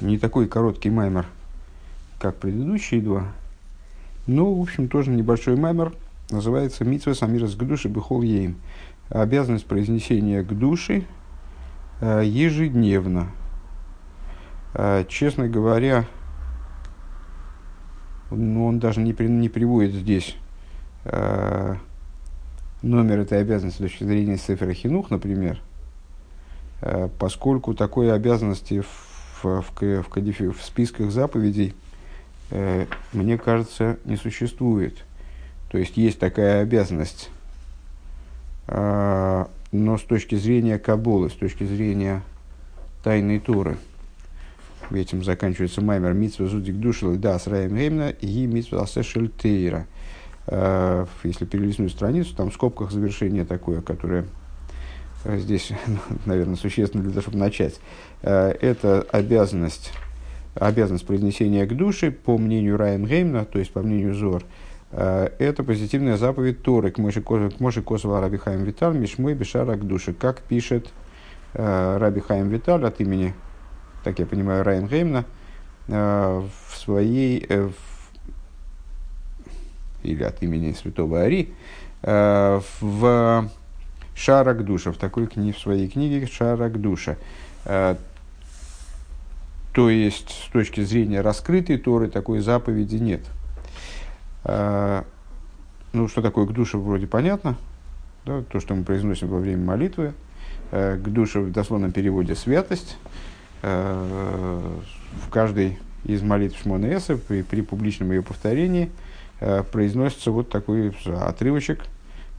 не такой короткий маймер, как предыдущие два, но, в общем, тоже небольшой маймер, называется «Митсва Самирас Гдуши Бехол Ейм». Обязанность произнесения к душе э, ежедневно. Э, честно говоря, ну, он даже не, при, не приводит здесь э, номер этой обязанности с точки зрения Сефера Хинух, например, э, поскольку такой обязанности в, в, в, в, кодифи, в списках заповедей, э, мне кажется, не существует. То есть есть такая обязанность, э, но с точки зрения Кабулы, с точки зрения тайной Туры – этим заканчивается маймер митсва зудик душил да с раем геймна и митсва асешель тейра. Э, если перелистнуть страницу, там в скобках завершение такое, которое здесь, наверное, существенно для того, чтобы начать. Э, это обязанность, обязанность произнесения к душе, по мнению Райан Геймна, то есть по мнению Зор, это позитивная заповедь Торы к Моши Косова Раби Хаим Виталь, Мишмой Бешара к душе, как пишет Раби Хаим Виталь от имени так я понимаю, Райан Геймна, э, в своей, э, в, или от имени святого Ари, э, в Шарак душа, в такой книге, в своей книге Шарак душа. То есть, с точки зрения раскрытой Торы, такой заповеди нет. Ну, что такое к душе, вроде понятно. Да, то, что мы произносим во время молитвы. К душе в дословном переводе святость. Э, в каждой из молитв Шмонеса при, при публичном ее повторении э, произносится вот такой отрывочек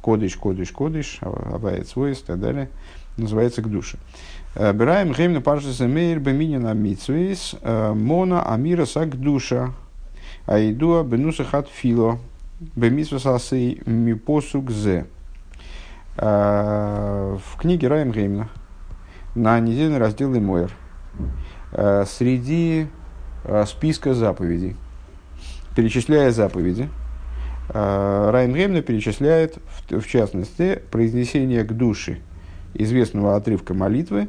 кодыш, кодыш, кодыш, абает свойств и так далее, называется к душе. Э, Бираем геймна паршаса мейр беминина митсвейс мона амира сак душа аидуа бенуса хат фило бемитсвас асей мипосук зе. В книге Раем Геймна на недельный раздел Имоер – Э, среди э, списка заповедей. Перечисляя заповеди, э, Райан Геймна перечисляет, в, в частности, произнесение к душе известного отрывка молитвы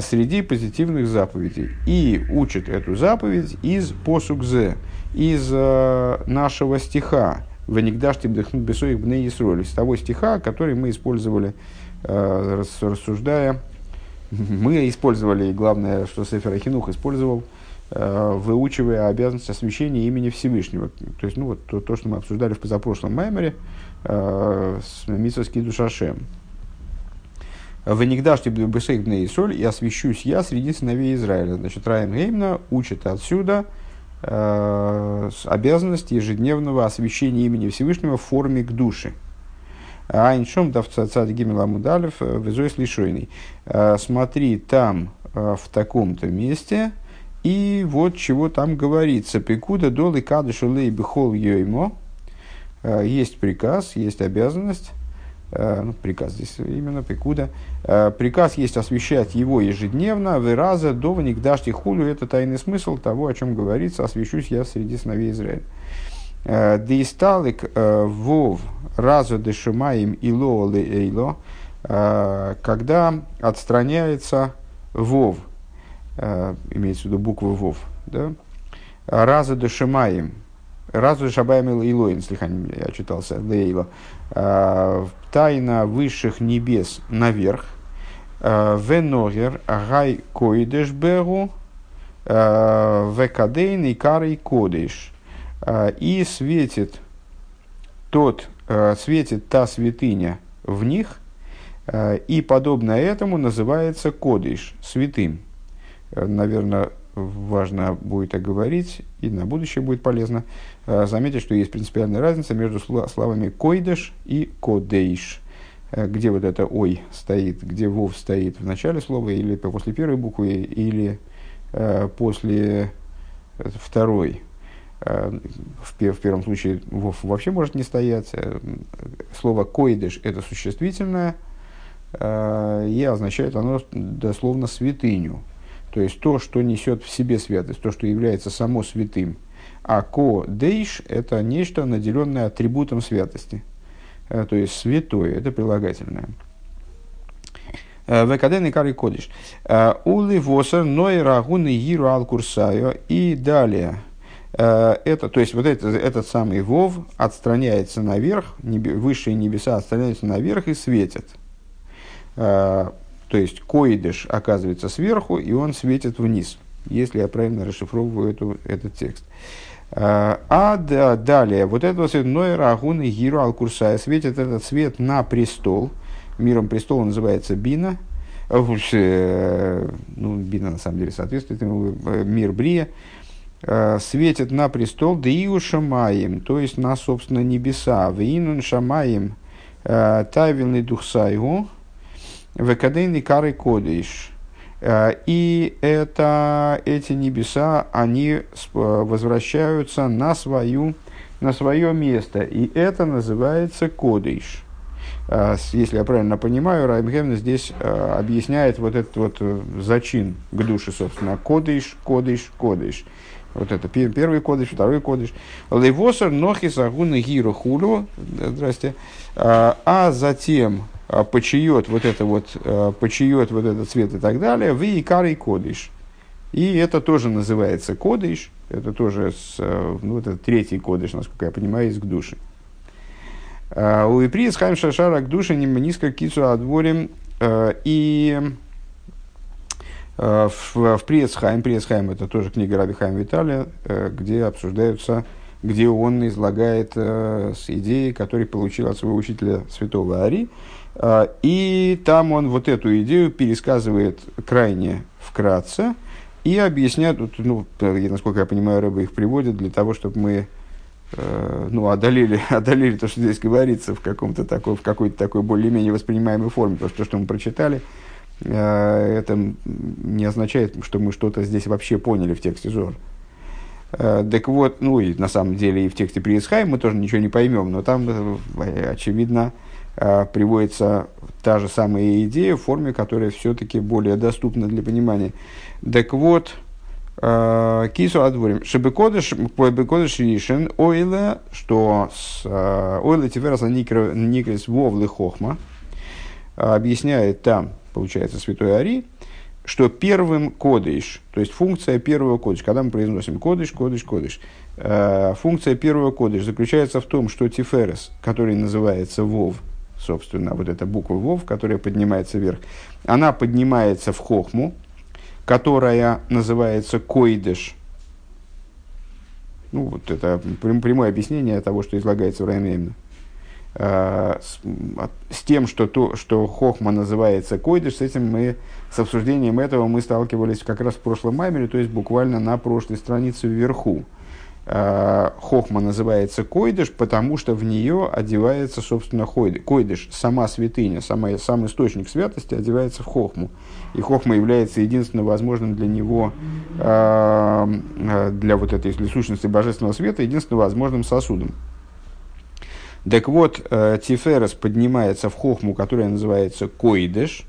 среди позитивных заповедей. И учит эту заповедь из посукзе, из нашего стиха «Венигдаш тибдахнут бесоих бней из того стиха, который мы использовали, рассуждая мы использовали, и главное, что Сефер Ахинух использовал, выучивая обязанность освящения имени Всевышнего. То есть, ну, вот то, то что мы обсуждали в позапрошлом маймере э, с Митсовский Душашем. «Венигдашти бесейх бней соль, и освящусь я среди сыновей Израиля». Значит, Райан Геймна учит отсюда э, обязанность ежедневного освящения имени Всевышнего в форме к душе – Айншом давцацад гимела мудалев э, везойс лишойный. Э, смотри там э, в таком-то месте, и вот чего там говорится. Пекуда долы кадышу лей бихол йоймо. Есть приказ, есть обязанность. Ну, приказ здесь именно пекуда. Приказ есть освещать его ежедневно. Выраза до дашти хулю. Это тайный смысл того, о чем говорится. Освящусь я среди сыновей Израиля. Дейсталик вов разу дешимаем ило ле эйло, э, когда отстраняется вов, э, имеется в виду буква вов, да? разу дешимаем, разу шабаем илоин, слегка я читался, лейло, э, тайна высших небес наверх, веногер гай койдеш беру, векадейн и карой кодеш, и светит тот Э, светит та святыня в них, э, и подобно этому называется кодыш, святым. Э, Наверное, важно будет оговорить, и на будущее будет полезно заметить, что есть принципиальная разница между словами койдеш и кодейш. Где вот это ой стоит, где вов стоит в начале слова, или после первой буквы, или после второй Э, в, в первом случае вов вообще может не стоять. Э, слово койдыш – это существительное, э, и означает оно дословно святыню. То есть то, что несет в себе святость, то, что является само святым. А ко-дейш – это нечто, наделенное атрибутом святости. То есть святое – это прилагательное. Векаден и Кари Кодиш. Ули Восер, Ной Рагун и Гиру Алкурсайо. И далее. Это, то есть вот это, этот самый Вов отстраняется наверх, высшие небеса отстраняются наверх и светят. То есть Коидыш оказывается сверху, и он светит вниз, если я правильно расшифровываю эту, этот текст. А да, далее, вот это вот Ной Рагун и Гиру Алкурсая светит этот свет на престол – Миром престола называется Бина. Э, ну, Бина на самом деле соответствует ему, э, мир Брия. Э, светит на престол Деиу Шамаем, то есть на, собственно, небеса. Винун Шамаем Тайвильный Духсайгу, Векадейный Кары Кодиш. И это, эти небеса, они возвращаются на, свою, на свое место. И это называется Кодиш. А, если я правильно понимаю, Райбхевна здесь объясняет вот этот вот э, зачин к душе, собственно, кодыш, кодыш, кодыш. Вот это первый кодыш, второй кодыш. Лейвосер нохи сагуны гиру хулю, здрасте, а затем почиет вот это вот, почиет вот этот цвет и так далее, в икарий кодыш. И это тоже называется кодыш, это тоже, с, э, ну, это третий кодыш, насколько я понимаю, из к душе. Э, у Иприес Хайм Шашара к душе низко кицу отворим э, и э, в, в Приесхайм, Приесхайм это тоже книга Раби Хайм Виталия, где обсуждаются, где он излагает идеи, которые получил от своего учителя святого Ари. И там он вот эту идею пересказывает крайне вкратце и объясняет, ну, насколько я понимаю, рыбы их приводят для того, чтобы мы Э, ну, одолели, одолели то, что здесь говорится в, каком-то такой, в какой-то такой более-менее воспринимаемой форме. Потому что то, что мы прочитали, э, это не означает, что мы что-то здесь вообще поняли в тексте Зор. Э, так вот, ну и на самом деле и в тексте Приисхай мы тоже ничего не поймем, но там, очевидно, приводится та же самая идея в форме, которая все-таки более доступна для понимания. Так вот, Э, кису отворим. Шебекодыш, бекодыш ришен, ойле, что с э, ойле тиферас никрес вовлы хохма, объясняет там, получается, святой Ари, что первым кодыш, то есть функция первого кодыш, когда мы произносим кодыш, кодыш, кодыш, э, функция первого кодыш заключается в том, что тиферес, который называется вов, собственно, вот эта буква вов, которая поднимается вверх, она поднимается в хохму, которая называется койдыш. Ну, вот это прямое объяснение того, что излагается в Раймеймна. А, с, с тем, что, то, что Хохма называется койдыш, с этим мы, с обсуждением этого мы сталкивались как раз в прошлом маймере, то есть буквально на прошлой странице вверху. Э, хохма называется койдыш, потому что в нее одевается, собственно, койдыш. Сама святыня, сама, сам источник святости одевается в хохму. И хохма является единственным возможным для него, э, э, для вот этой для сущности божественного света, единственным возможным сосудом. Так вот, Тиферес поднимается в хохму, которая называется койдыш,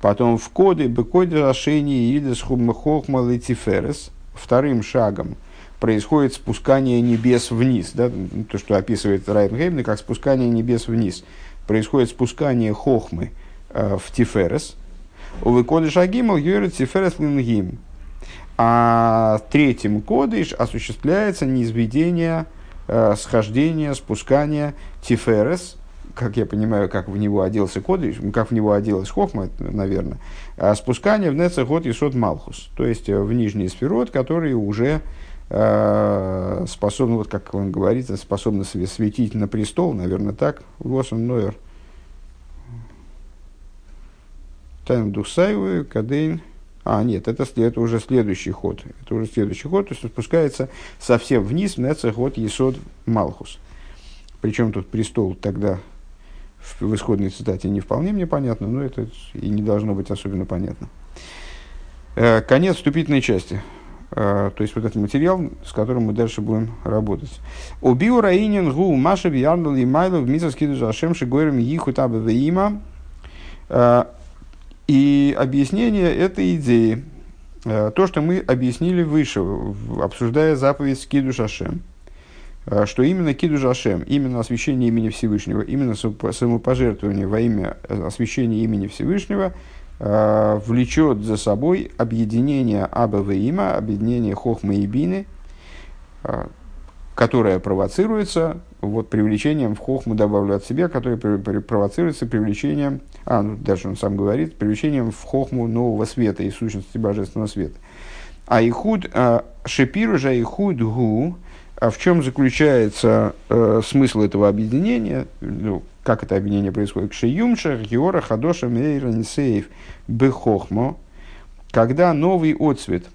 потом в коды, бекоды, рашени, идес хохма, тиферес, вторым шагом – происходит спускание небес вниз. Да? То, что описывает Райнгеймн, как спускание небес вниз. Происходит спускание хохмы э, в Тиферес. У Кодыш Агимал Юрит Тиферес Лингим. А третьим кодыш осуществляется низведение, э, схождение, спускание Тиферес, как я понимаю, как в него оделся кодыш, как в него оделась хохма, наверное, а спускание в Нецехот и Сот Малхус, то есть э, в нижний сферот, который уже Э, способны, вот как он говорит, способны светить на престол, наверное, так, Лосом Нойер. Тайм Духсаевы, Кадейн. А, нет, это, это уже следующий ход. Это уже следующий ход, то есть спускается совсем вниз, в Нецехот Есод Малхус. Причем тут престол тогда в, в исходной цитате не вполне мне понятно, но это и не должно быть особенно понятно. Э, конец вступительной части. Э, то есть вот этот материал, с которым мы дальше будем работать. Убил Раинин гу Маша Бьярнул и Майло в Мисовский Душашем Шигойрам Иху Таба Вейма. Э, и объяснение этой идеи, э, то, что мы объяснили выше, обсуждая заповедь Скиду Шашем, что именно Киду Жашем, именно освящение имени Всевышнего, именно самопожертвование во имя освящения имени Всевышнего влечет за собой объединение Аба Има, объединение Хохмы и Бины, э, которое провоцируется вот, привлечением в Хохму, добавлю от себя, которое провоцируется привлечением, а, ну, даже он сам говорит, привлечением в Хохму нового света и сущности божественного света. А ихуд, а, шепиру же ихуд гу, а в чем заключается э, смысл этого объединения? Ну, как это объединение происходит? Кшеюмша, Геора, Хадоша, Мейра, Нисеев, Бехохмо. Когда новый отцвет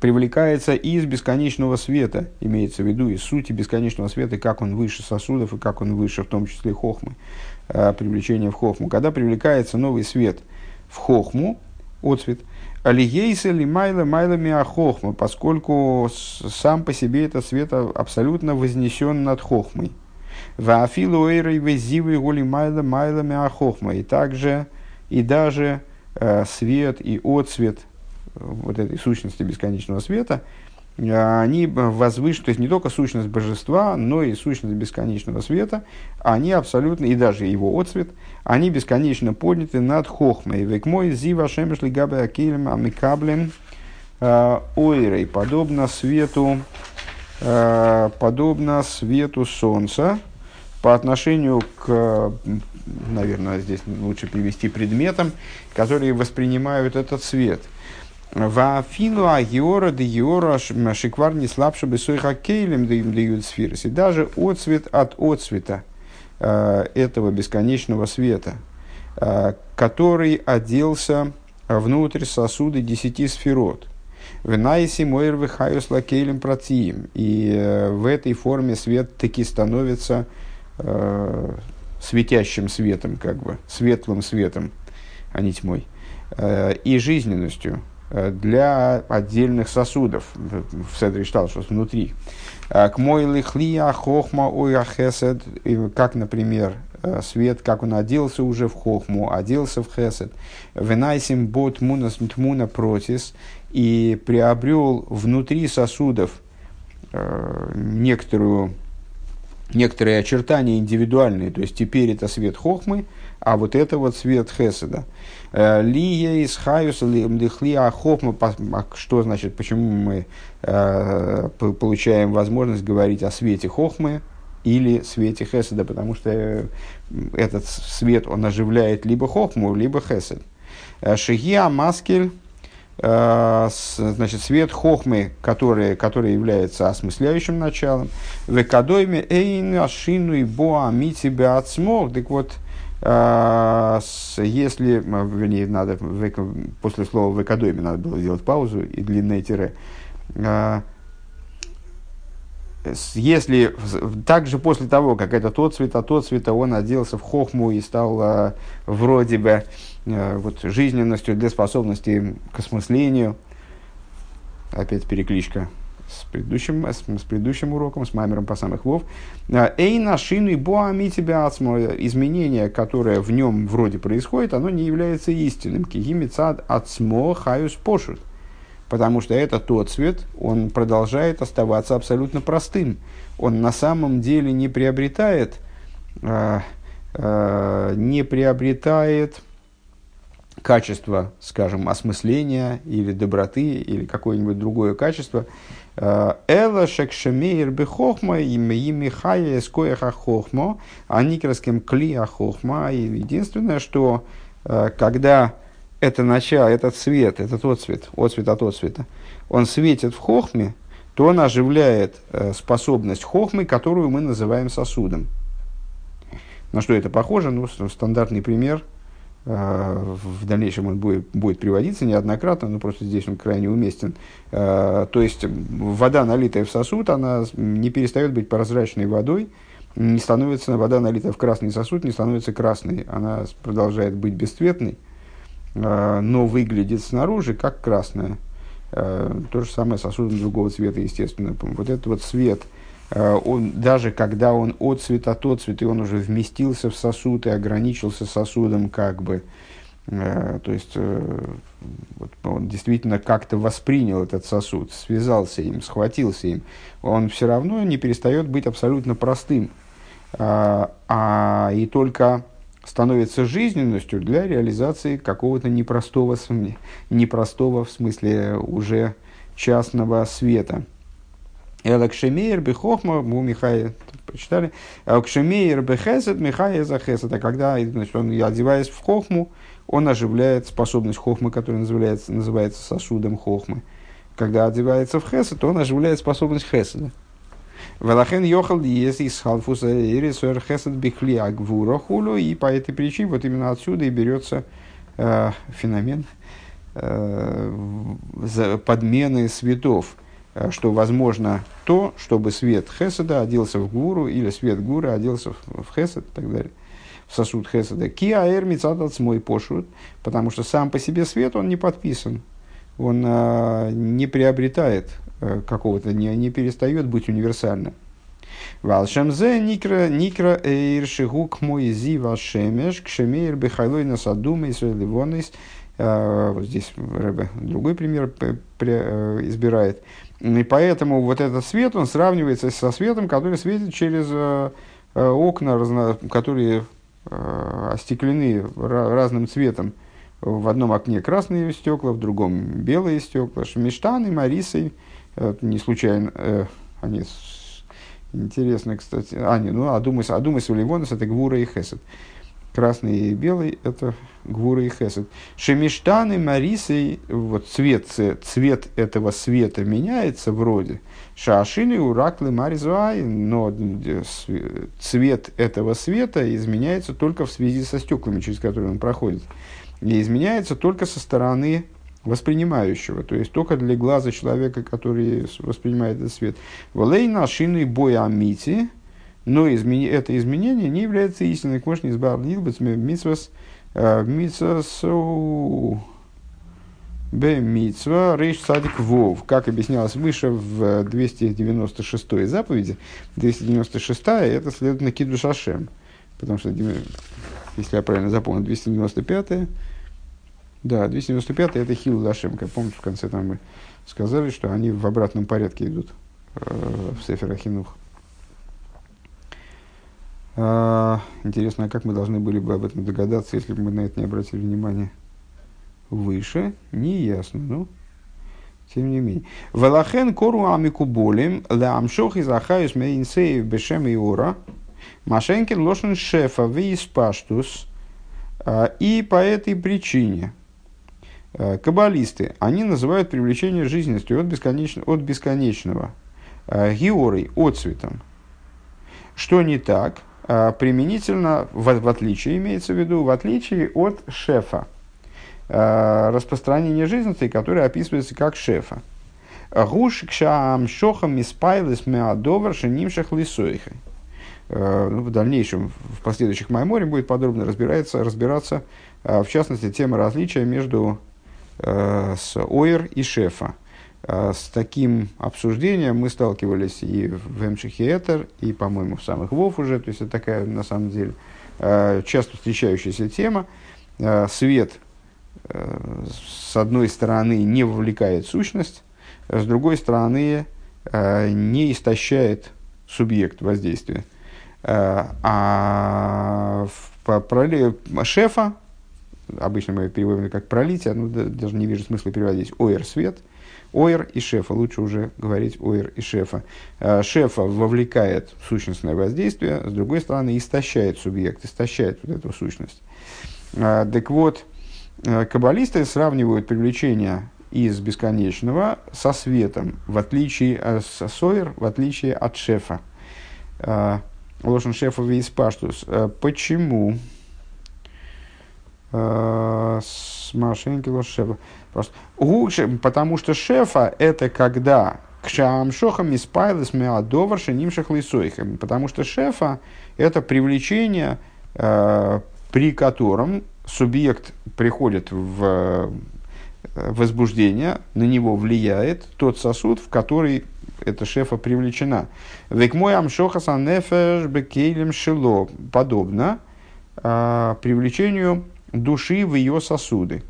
привлекается из бесконечного света, имеется в виду из сути бесконечного света, как он выше сосудов и как он выше, в том числе хохмы, э, привлечение в хохму. Когда привлекается новый свет в хохму, отцвет – Алиейса ли майла майла миахохма, поскольку сам по себе этот свет абсолютно вознесен над хохмой. Ваафилу эйрой везивы голи майла майла миахохма. И также, и даже э, свет и отцвет вот этой сущности бесконечного света – они возвышены, то есть не только сущность божества, но и сущность бесконечного света, они абсолютно, и даже его отцвет, они бесконечно подняты над хохмой. Век мой зива шемешли габе акилем амикаблем э, ойрой, подобно свету, э, подобно свету солнца, по отношению к, наверное, здесь лучше привести предметам, которые воспринимают этот свет – Вафину агиора де геора шиквар не слабше бы сойха кейлем дают сфирос. И даже отцвет от отцвета э, этого бесконечного света, э, который оделся внутрь сосуда десяти сферот. Венайси мойр вихаюс лакейлем протиим. И э, в этой форме свет таки становится э, светящим светом, как бы, светлым светом, а не тьмой, э, и жизненностью, Э, для отдельных сосудов. В Седре читал, что внутри. Э, к мой лихлия хохма ой хесед, как, например, э, свет, как он оделся уже в хохму, оделся в хесед. Венайсим бот мунас тмуна протис и приобрел внутри сосудов некоторую, некоторые очертания индивидуальные. То есть теперь это свет хохмы, а вот это вот свет хеседа. Э, Лия из Хаюса, Лихли Ахохма, а что значит, почему мы э, получаем возможность говорить о свете Хохмы или свете Хеседа, потому что э, этот свет, он оживляет либо Хохму, либо Хесед. Шигия Маскель, значит, свет хохмы, который, который является осмысляющим началом. Векадойме эйн ашину и боа мити беацмог. Так вот, а, если, вернее, надо, после слова в экодоме надо было сделать паузу и длинное тире. А, если также после того, как этот тот цвета, тот цвета, он оделся в хохму и стал а, вроде бы вот, жизненностью для способности к осмыслению, опять перекличка с предыдущим, с, с предыдущим уроком, с мамером по самых вов. Эй на шину и боами тебя изменение, которое в нем вроде происходит, оно не является истинным. Кигимицад ацмо хаюс пошут. Потому что это тот цвет, он продолжает оставаться абсолютно простым. Он на самом деле не приобретает, э, э, не приобретает качество, скажем, осмысления или доброты или какое-нибудь другое качество, Эла шекшемейр бехохма и михая скоеха хохмо, а никерским клия хохма. И единственное, что э, когда это начало, этот свет, этот отцвет, отцвет от отцвета, он светит в хохме, то он оживляет э, способность хохмы, которую мы называем сосудом. На что это похоже? Ну, стандартный пример – Э, в дальнейшем он будет, будет приводиться неоднократно, но просто здесь он крайне уместен. Э, то есть вода, налитая в сосуд, она не перестает быть прозрачной водой, не становится вода, налитая в красный сосуд, не становится красной. Она продолжает быть бесцветной, но выглядит снаружи как красная. То же самое сосудом другого цвета, естественно. Вот этот вот цвет – Э, он, даже когда он от цвета тот цвет, и он уже вместился в сосуд и ограничился сосудом, как бы, э, то есть э, вот, он действительно как-то воспринял этот сосуд, связался им, схватился им, он все равно не перестает быть абсолютно простым. А, а и только становится жизненностью для реализации какого-то непростого, непростого в смысле уже частного света. Элакшемейр бехохма, мы у Михая прочитали, Элакшемейр бехесед, Михая за хесед. А когда значит, он, одеваясь в хохму, он оживляет способность хохмы, которая называется, называется сосудом хохмы. Когда одевается в хесед, он оживляет способность хеседа. Велахен йохал диес из халфуса ирисуэр хесед бихли агвура хулю. И по этой причине вот именно отсюда и берется э, феномен э, подмены светов. Э, что возможно то, чтобы свет хеседа оделся в гуру, или свет гуры оделся в, хесед и так далее в сосуд Хеседа. Киаэр мицатац мой пошут, потому что сам по себе свет, он не подписан, он а, не приобретает а, какого-то, не, не перестает быть универсальным. Валшемзе никра никра эйр шигук мой зи вашемеш кшемейр бехайлой насадума и ливонис. А, вот здесь Рэбе другой пример э, избирает. И поэтому вот этот свет, он сравнивается со светом, который светит через э, э, окна, которые Э, остеклены разным цветом. В одном окне красные стекла, в другом белые стекла. Шмиштаны, Марисой, не случайно, э, они интересно, кстати. А, не, ну, Адумас, Адумас Уливонес это Гвура и Хесед. Красный и белый – это Гвура и Хесед. Шемиштаны, Марисой, вот цвет, цвет этого света меняется вроде – Шашины ураклы маризуай, но цвет этого света изменяется только в связи со стеклами, через которые он проходит. И изменяется только со стороны воспринимающего, то есть только для глаза человека, который воспринимает этот свет. Волей нашины боя амити, но измени, это изменение не является истинной. К не избавил митсвас митсвас Бемитсва рейш садик вов, как объяснялось выше в 296 заповеди. 296 это следовательно киду шашем. Потому что, если я правильно запомнил, 295 да, 295 это хил Лашем. Как помните, в конце там мы сказали, что они в обратном порядке идут э, в Сефер Ахинух. А, интересно, а как мы должны были бы об этом догадаться, если бы мы на это не обратили внимание? выше, не ясно, ну, тем не менее. Велахен кору амику болим, ля амшох из ахаюс мейнсеев бешем и ора, машенкин лошен шефа виис паштус, а, и по этой причине а, каббалисты, они называют привлечение жизненностью от, бесконечно, от бесконечного, а, георой, отцветом. Что не так? Применительно, в, в отличие, имеется в виду, в отличие от шефа. Распространение жизненности, которое описывается как шефа. Гуш кшам шохам испайлес меадовар шенимшах лисойхой. Э, ну, в дальнейшем, в последующих Майморе будет подробно разбираться, разбираться, э, в частности, тема различия между с Ойр и Шефа. С таким обсуждением мы сталкивались и в Эмшихиэтер, и, по-моему, в самых Вов уже, то есть это такая, на самом деле, часто встречающаяся тема. Свет Э, с одной стороны, не вовлекает сущность, с другой стороны, э, не истощает субъект воздействия. Э, а в параллели шефа, обычно мы переводим как пролитие, ну, даже не вижу смысла переводить, оэр свет, оэр и шефа, лучше уже говорить оэр и шефа. Шефа вовлекает сущностное воздействие, с другой стороны, истощает субъект, истощает вот эту сущность. Так вот, Э, каббалисты сравнивают привлечение из бесконечного со светом, в отличие от э, со сойер, в отличие от шефа. Э, Лошен шефа весь паштус. Почему? Смашенки шефа. Просто. Потому что шефа это когда к шамшохам испайлес меадовар шенимшах лисойхам. Потому что шефа это привлечение, при котором субъект приходит в э, возбуждение, на него влияет тот сосуд, в который эта шефа привлечена. Век мой амшохасан нефеш бекейлем шило. Подобно а, привлечению души в ее сосуды.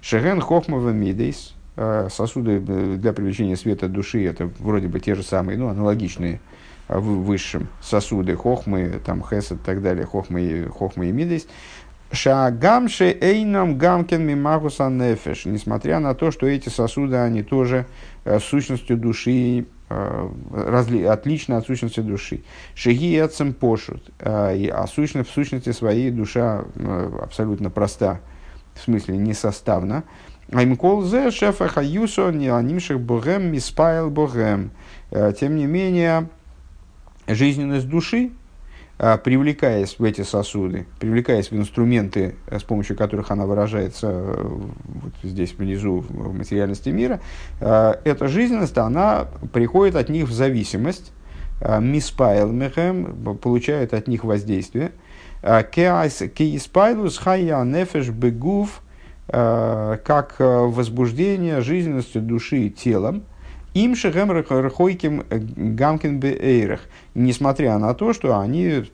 Шеген хохмава мидейс. А, сосуды для привлечения света души это вроде бы те же самые, ну, аналогичные высшем сосуды, хохмы, там, хесед и так далее, хохмы, хохмы и мидейс, Шагамши эйном гамкен мимагуса нефеш. Несмотря на то, что эти сосуды, они тоже э, сущностью души, э, разли, отличны от сущности души. Шаги эцем пошут. Э, а сущность, в сущности своей душа абсолютно проста. В смысле, несоставна. Аймкол зе шефа хаюсо не анимших богем миспайл богем. Тем не менее, жизненность души, привлекаясь в эти сосуды, привлекаясь в инструменты, э, с помощью которых она выражается э, вот здесь внизу в материальности мира, а, эта жизненность, она приходит от них в зависимость, а, миспайл мехем, получает от них воздействие. Кейспайлус хайя нефеш бегув, как э, возбуждение жизненностью души телом – им шехем рахойким э, гамкин беэйрах. Несмотря на то, что они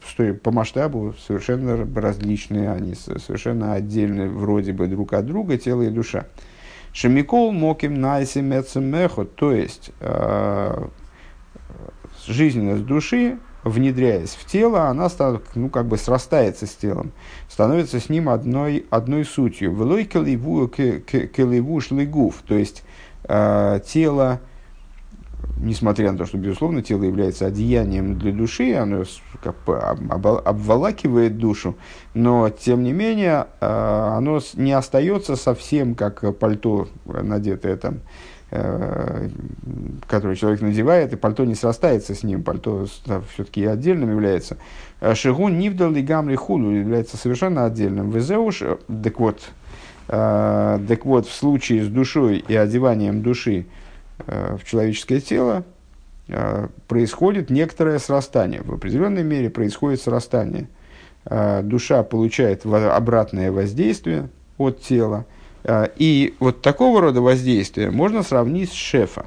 по масштабу совершенно различные, они совершенно отдельные вроде бы друг от друга, тело и душа. Шемикол моким найси мехо, то есть э, жизненность души, внедряясь в тело, она ну, как бы срастается с телом, становится с ним одной, одной сутью. Велой келеву шлигув, то есть э, тело несмотря на то, что, безусловно, тело является одеянием для души, оно как бы обволакивает душу, но, тем не менее, а, оно не остается совсем как пальто, надетое там, э, которое человек надевает, и пальто не срастается с ним, пальто все-таки отдельным является. Шигун нивдал и гамли худу является совершенно отдельным. Везеуш, так вот, э, так вот, в случае с душой и одеванием души, Э, в человеческое тело э, происходит некоторое срастание. В определенной мере происходит срастание. Э, душа получает обратное воздействие от тела. И вот такого рода воздействие можно сравнить с шефа,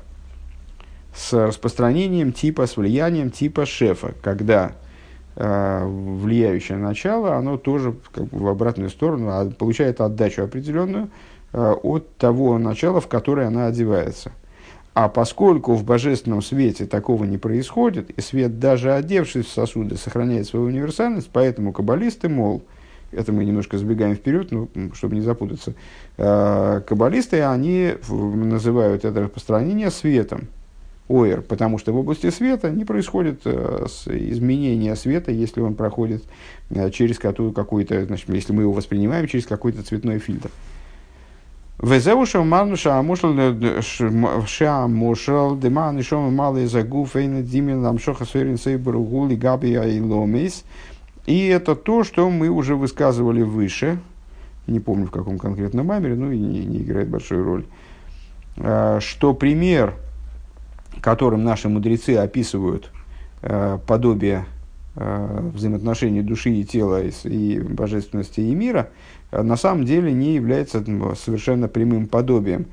с распространением типа, с влиянием типа шефа, когда влияющее начало, оно тоже как бы в обратную сторону а, получает отдачу определенную от того начала, в которое она одевается – а поскольку в божественном свете такого не происходит, и свет, даже одевшись в сосуды, сохраняет свою универсальность, поэтому каббалисты, мол, это мы немножко сбегаем вперед, ну, чтобы не запутаться, э, каббалисты, они называют это распространение светом, оэр, потому что в области света не происходит э, изменения света, если он проходит э, через какой-то, значит, если мы его воспринимаем через какой-то цветной фильтр. Везеу шаману шамушал шамушал деман и шома малый загуф эйна димин ламшоха суэрин сейбру гули габи айломис. И это то, что мы уже высказывали выше, не помню в каком конкретном мамере, ну и не, не играет большой роль, что пример, которым наши мудрецы описывают подобие взаимоотношений души и тела и божественности и мира – Э, на самом деле не является совершенно прямым подобием.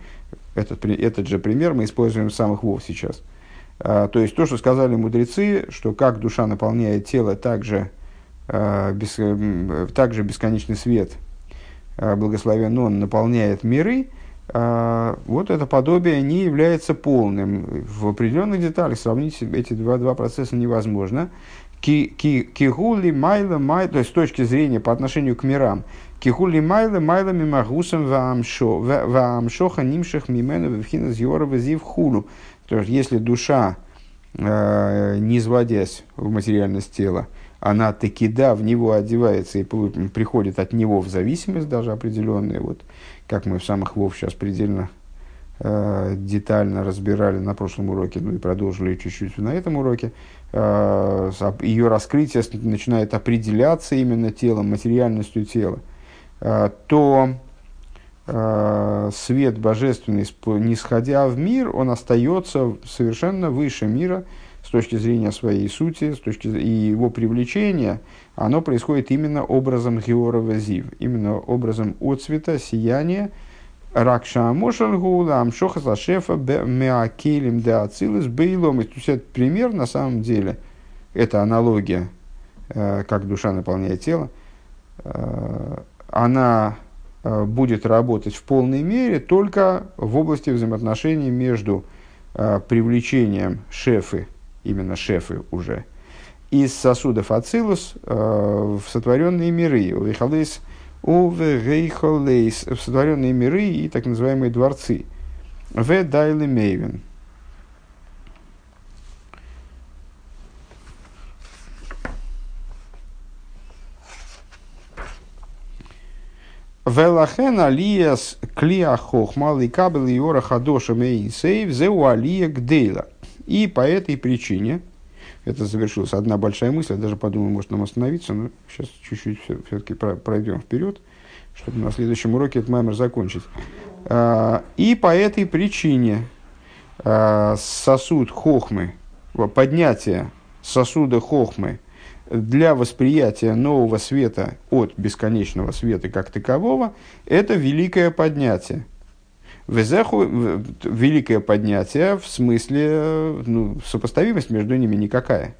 Этот, этот же пример мы используем в самых вов сейчас. А, то есть то, что сказали мудрецы, что как душа наполняет тело, так же, а, без, так же бесконечный свет, а, благословен он, наполняет миры, вот это подобие не является полным. В определенных деталях сравнить эти два, два процесса невозможно. Кигули майла май, то есть с точки зрения по отношению к мирам, Кихули майла майла мимагусом ваамшоха нимших мимену вивхина зьора зив хулу. То есть, если душа, э, не изводясь в материальность тела, она таки да в него одевается и приходит от него в зависимость даже определенная, вот как мы в самых вов сейчас предельно э, детально разбирали на прошлом уроке, ну и продолжили чуть-чуть на этом уроке, э, ее раскрытие начинает определяться именно телом, материальностью тела. Э, то э, свет божественный, не сходя в мир, он остается совершенно выше мира с точки зрения своей сути, с точки и его привлечения, оно происходит именно образом Георова Зив, именно образом отцвета, сияния, Ракша Мошалгула, Амшоха Сашефа, Меакелем де Ацилус, Бейлом. То есть это пример на самом деле, это аналогия, э, как душа наполняет тело, она э, будет работать в полной мере только в области взаимоотношений между э, привлечением шефы именно шефы уже, из сосудов Ацилус э, в сотворенные миры, у Вихалейс, у в сотворенные миры и так называемые дворцы. В Дайле Мейвен. Велахен алиас клиа хохма ликабел иора хадоша мейнсейв зеу алия гдейла. И по этой причине, это завершилась одна большая мысль, я даже подумал, может нам остановиться, но сейчас чуть-чуть все-таки пройдем вперед, чтобы на следующем уроке этот маймер закончить. А, и по этой причине а, сосуд хохмы, поднятие сосуда хохмы – для восприятия нового света от бесконечного света как такового, это великое поднятие. Везеху, великое поднятие в смысле, ну, сопоставимость между ними никакая.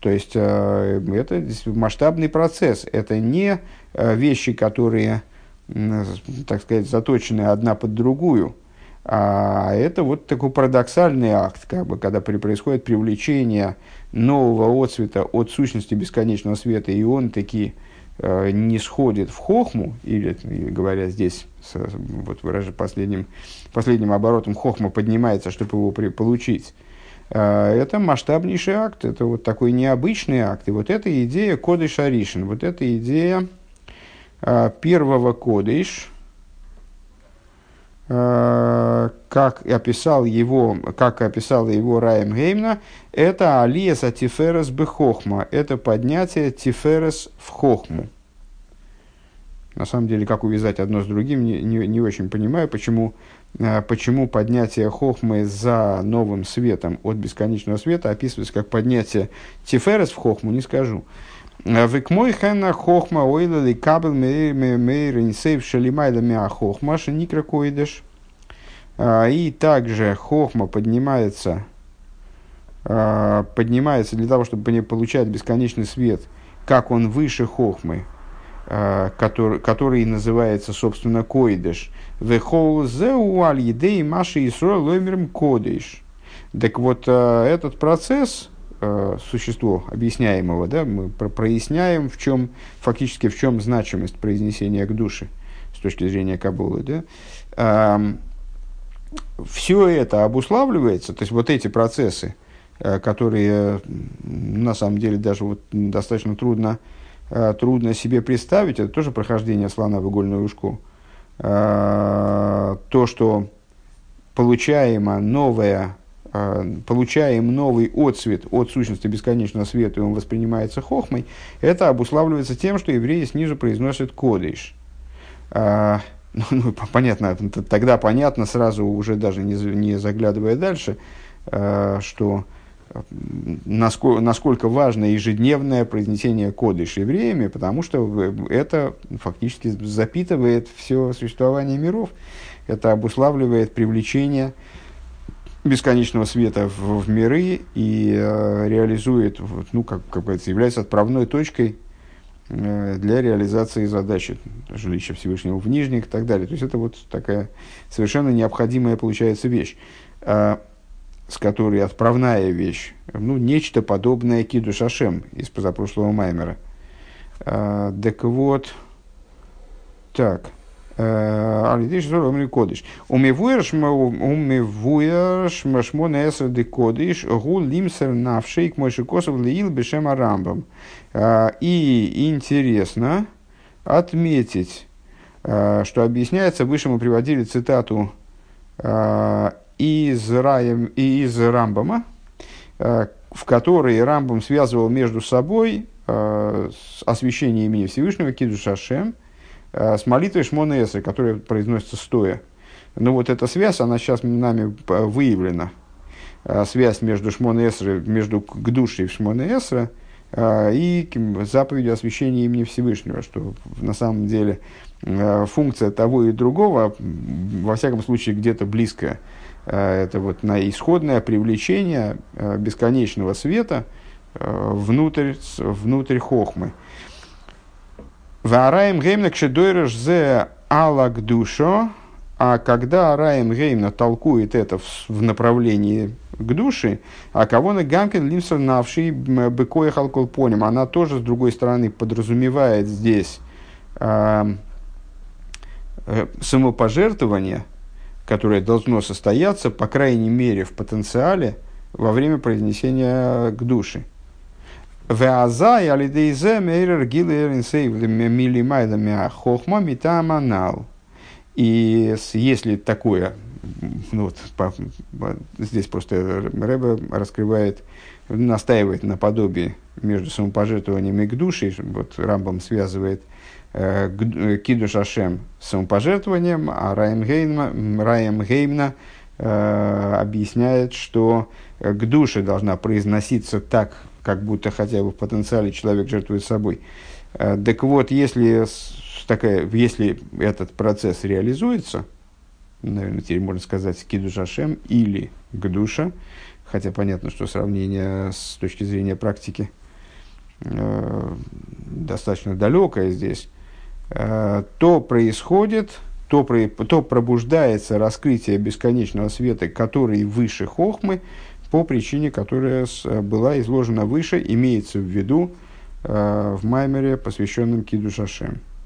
То есть, э, это масштабный процесс. Это не э, вещи, которые, так сказать, заточены одна под другую. А это вот такой парадоксальный акт, как бы, когда происходит привлечение нового отцвета от сущности бесконечного света, и он таки э, не сходит в хохму, или, говоря здесь, с, вот выражая последним, последним оборотом, хохма поднимается, чтобы его при, получить, э, это масштабнейший акт, это вот такой необычный акт. И вот эта идея Кодыш Аришин, вот эта идея э, первого Кодыш, Э, как описал его, как описал его Раем Геймна, это алиеса тиферес бехохма, это поднятие тиферес в хохму. На самом деле, как увязать одно с другим, не, не, не очень понимаю, почему, э, почему поднятие хохмы за новым светом от бесконечного света описывается как поднятие тиферес в хохму, не скажу. Мой хэна хохма ойлали кабел мейр инсейв шалимайда мя хохма шеникра койдеш. А, и также хохма поднимается, а, поднимается для того, чтобы получать бесконечный свет, как он выше хохмы, а, который, который называется, собственно, койдеш. Вехол зеу аль едей маши и ломерм кодеш. Так вот, этот процесс, Э, существо объясняемого, да, мы проясняем, в чем, фактически в чем значимость произнесения к душе с точки зрения Кабулы. Да. Все это обуславливается, то есть вот эти процессы, э, которые на самом деле даже вот достаточно трудно, э, трудно себе представить, это тоже прохождение слона в игольное ушко. То, что получаемо новое получаем новый отцвет от сущности бесконечного света, и он воспринимается хохмой, это обуславливается тем, что евреи снизу произносят кодыш. А, ну, ну, понятно, тогда понятно сразу, уже даже не, не заглядывая дальше, а, что насколько, насколько важно ежедневное произнесение кодыш евреями, потому что это фактически запитывает все существование миров, это обуславливает привлечение бесконечного света в, в миры и э, реализует, ну, как, как говорится, является отправной точкой э, для реализации задачи жилища Всевышнего в Нижних и так далее. То есть это вот такая совершенно необходимая получается вещь, э, с которой отправная вещь, ну, нечто подобное Киду Шашем из позапрошлого Маймера. Э, так вот, так, Алидиш Зоромли Кодиш. Умивуерш Машмона Эсер де Кодиш, Гу Лимсер Навшейк Мойши Косов Лиил Бешем Арамбам. И интересно отметить, что объясняется, выше мы приводили цитату из, Раем, из Рамбама, в которой Рамбам связывал между собой освящение имени Всевышнего Кидуш Ашем – Э, с молитвой Шмона Эсры, которая произносится стоя. Ну вот эта связь, она сейчас нами выявлена. Э, связь между Шмона Эсры, между Гдушей в Шмона Эсра э, и заповедью освящения имени Всевышнего, что на самом деле функция того и другого, во всяком случае, где-то близкая. Это вот на исходное привлечение бесконечного света внутрь, внутрь хохмы. Вараем геймна кшедойреш зе алак душо, а когда Араем Геймна толкует это в, в направлении к душе, а кого на гамкен лимсер навший быкоя халколпоним, она тоже, с другой стороны, подразумевает здесь э, э, самопожертвование, которое должно состояться, по крайней мере, в потенциале, во время произнесения к душе. Веазай алидейзе мейрер гилер инсейв милимайдами хохма митаманал. И если такое ну вот, по, по, здесь просто Рэбе раскрывает, настаивает на подобии между самопожертвованием и к душе. Вот Рамбам связывает э, э Кидуш Ашем с самопожертвованием, а Раем Геймна, Раем Геймна э, объясняет, что к душе должна произноситься так, как будто хотя бы в потенциале человек жертвует собой. Э, так вот, если, такая, если этот процесс реализуется – наверное, теперь можно сказать Кидуш Ашем или Гдуша, хотя понятно, что сравнение с точки зрения практики э, достаточно далекое здесь, э, то происходит, то, про, то пробуждается раскрытие бесконечного света, который выше Хохмы, по причине, которая с, была изложена выше, имеется в виду э, в Маймере, посвященном Кидуш Ашем.